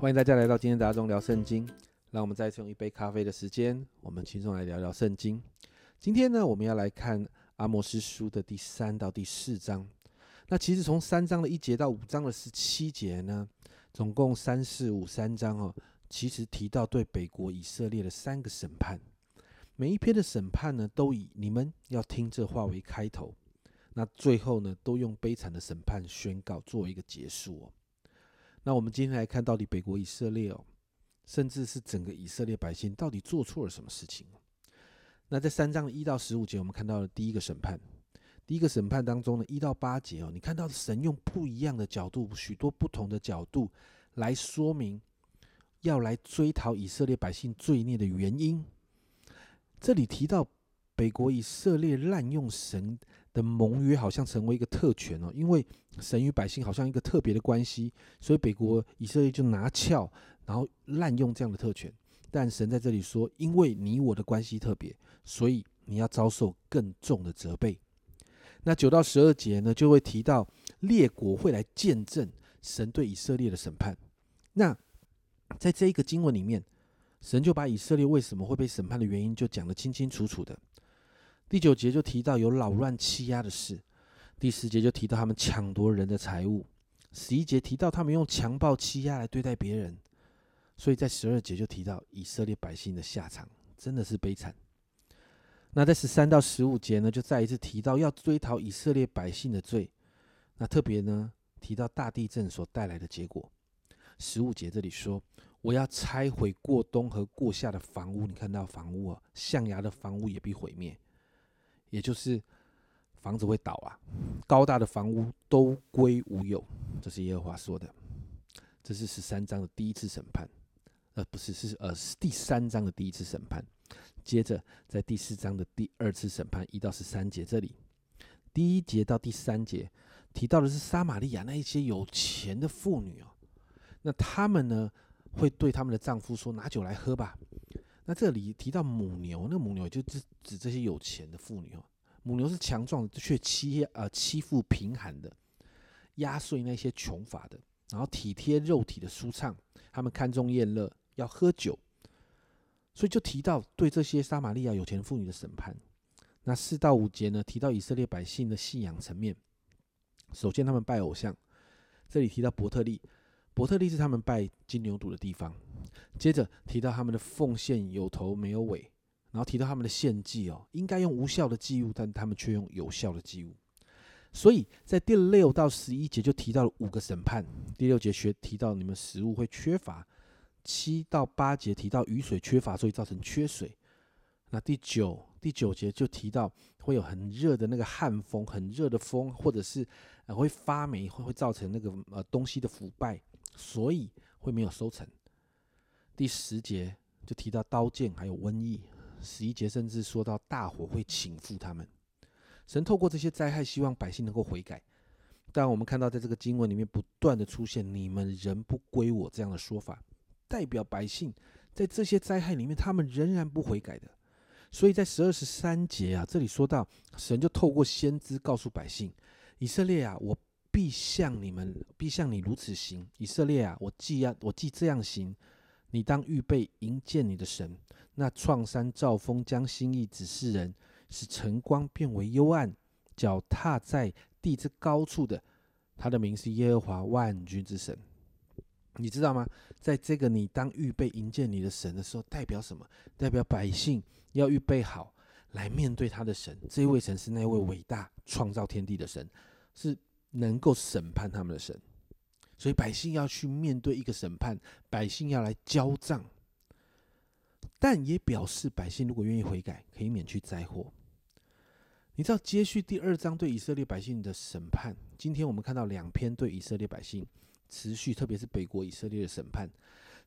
欢迎大家来到今天大中聊圣经。让我们再次用一杯咖啡的时间，我们轻松来聊聊圣经。今天呢，我们要来看阿摩斯书的第三到第四章。那其实从三章的一节到五章的十七节呢，总共三四五三章哦，其实提到对北国以色列的三个审判。每一篇的审判呢，都以你们要听这话为开头。那最后呢，都用悲惨的审判宣告作为一个结束哦。那我们今天来看到底北国以色列哦。甚至是整个以色列百姓到底做错了什么事情？那在三章一到十五节，我们看到了第一个审判。第一个审判当中呢，一到八节哦，你看到神用不一样的角度，许多不同的角度来说明，要来追讨以色列百姓罪孽的原因。这里提到北国以色列滥用神的盟约，好像成为一个特权哦，因为神与百姓好像一个特别的关系，所以北国以色列就拿翘。然后滥用这样的特权，但神在这里说：“因为你我的关系特别，所以你要遭受更重的责备。”那九到十二节呢，就会提到列国会来见证神对以色列的审判。那在这一个经文里面，神就把以色列为什么会被审判的原因就讲得清清楚楚的。第九节就提到有扰乱欺压的事，第十节就提到他们抢夺人的财物，十一节提到他们用强暴欺压来对待别人。所以在十二节就提到以色列百姓的下场真的是悲惨。那在十三到十五节呢，就再一次提到要追讨以色列百姓的罪。那特别呢提到大地震所带来的结果。十五节这里说：“我要拆毁过冬和过夏的房屋。”你看到房屋啊，象牙的房屋也必毁灭，也就是房子会倒啊，高大的房屋都归无有。这是耶和华说的。这是十三章的第一次审判。呃，不是，是呃，是第三章的第一次审判。接着，在第四章的第二次审判，一到十三节这里，第一节到第三节提到的是撒玛利亚那一些有钱的妇女哦。那他们呢，会对他们的丈夫说：“拿酒来喝吧。”那这里提到母牛，那母牛就指指这些有钱的妇女哦。母牛是强壮，却欺呃欺负贫寒的，压碎那些穷乏的，然后体贴肉体的舒畅，他们看重宴乐。要喝酒，所以就提到对这些撒玛利亚有钱妇女的审判。那四到五节呢，提到以色列百姓的信仰层面。首先，他们拜偶像，这里提到伯特利，伯特利是他们拜金牛犊的地方。接着提到他们的奉献有头没有尾，然后提到他们的献祭哦，应该用无效的祭物，但他们却用有效的祭物。所以在第六到十一节就提到了五个审判。第六节学提到你们食物会缺乏。七到八节提到雨水缺乏，所以造成缺水。那第九第九节就提到会有很热的那个旱风，很热的风，或者是呃会发霉，会会造成那个呃东西的腐败，所以会没有收成。第十节就提到刀剑还有瘟疫。十一节甚至说到大火会倾覆他们。神透过这些灾害，希望百姓能够悔改。但我们看到在这个经文里面不断的出现“你们人不归我”这样的说法。代表百姓在这些灾害里面，他们仍然不悔改的。所以在十二十三节啊，这里说到神就透过先知告诉百姓：以色列啊，我必向你们，必向你如此行。以色列啊，我既要我既这样行，你当预备迎接你的神。那创山造风，将心意指示人，使晨光变为幽暗。脚踏在地之高处的，他的名是耶和华万军之神。你知道吗？在这个你当预备迎接你的神的时候，代表什么？代表百姓要预备好来面对他的神。这位神是那位伟大创造天地的神，是能够审判他们的神。所以百姓要去面对一个审判，百姓要来交账。但也表示百姓如果愿意悔改，可以免去灾祸。你知道接续第二章对以色列百姓的审判。今天我们看到两篇对以色列百姓。持续，特别是北国以色列的审判，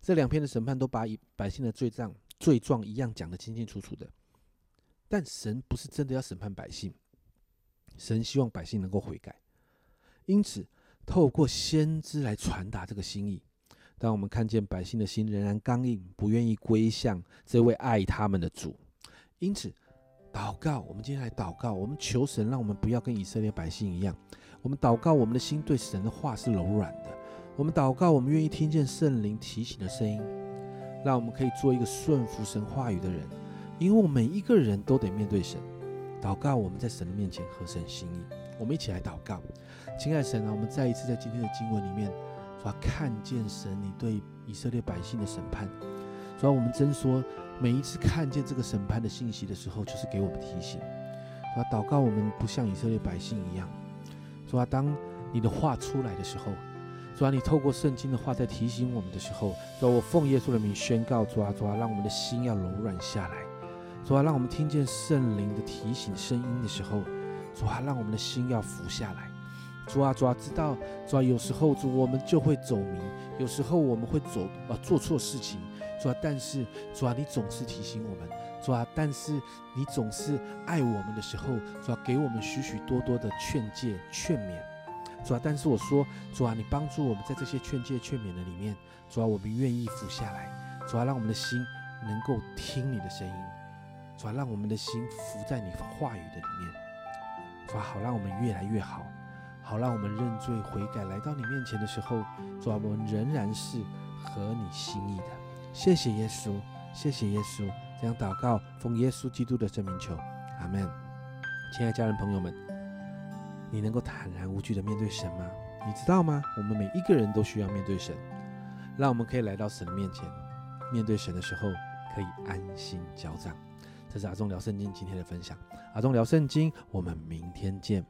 这两篇的审判都把以百姓的罪状、罪状一样讲得清清楚楚的。但神不是真的要审判百姓，神希望百姓能够悔改，因此透过先知来传达这个心意。当我们看见百姓的心仍然刚硬，不愿意归向这位爱他们的主，因此祷告，我们今天来祷告，我们求神让我们不要跟以色列百姓一样，我们祷告，我们的心对神的话是柔软的。我们祷告，我们愿意听见圣灵提醒的声音，让我们可以做一个顺服神话语的人。因为我们每一个人都得面对神，祷告我们在神的面前合神心意。我们一起来祷告，亲爱的神啊，我们再一次在今天的经文里面，说看见神你对以色列百姓的审判。主要我们真说，每一次看见这个审判的信息的时候，就是给我们提醒。说祷告我们不像以色列百姓一样。说当你的话出来的时候，主啊，你透过圣经的话在提醒我们的时候，主啊，我奉耶稣的名宣告，主啊，主啊，让我们的心要柔软下来。主啊，让我们听见圣灵的提醒声音的时候，主啊，让我们的心要服下来。主啊，主啊，知道主啊，有时候主我们就会走迷，有时候我们会走啊做错事情。主啊，但是主啊，你总是提醒我们。主啊，但是你总是爱我们的时候，主啊，给我们许许多多的劝诫、劝勉。主啊，但是我说，主啊，你帮助我们在这些劝诫、劝勉的里面，主啊，我们愿意服下来。主啊，让我们的心能够听你的声音。主啊，让我们的心浮在你话语的里面。主啊，好让我们越来越好，好让我们认罪悔改，来到你面前的时候，主啊，我们仍然是合你心意的。谢谢耶稣，谢谢耶稣，这样祷告，奉耶稣基督的圣名求，阿门。亲爱的家人朋友们，你能够坦然无惧的面对神吗？你知道吗？我们每一个人都需要面对神，让我们可以来到神的面前，面对神的时候可以安心交账。这是阿忠聊圣经今天的分享，阿忠聊圣经，我们明天见。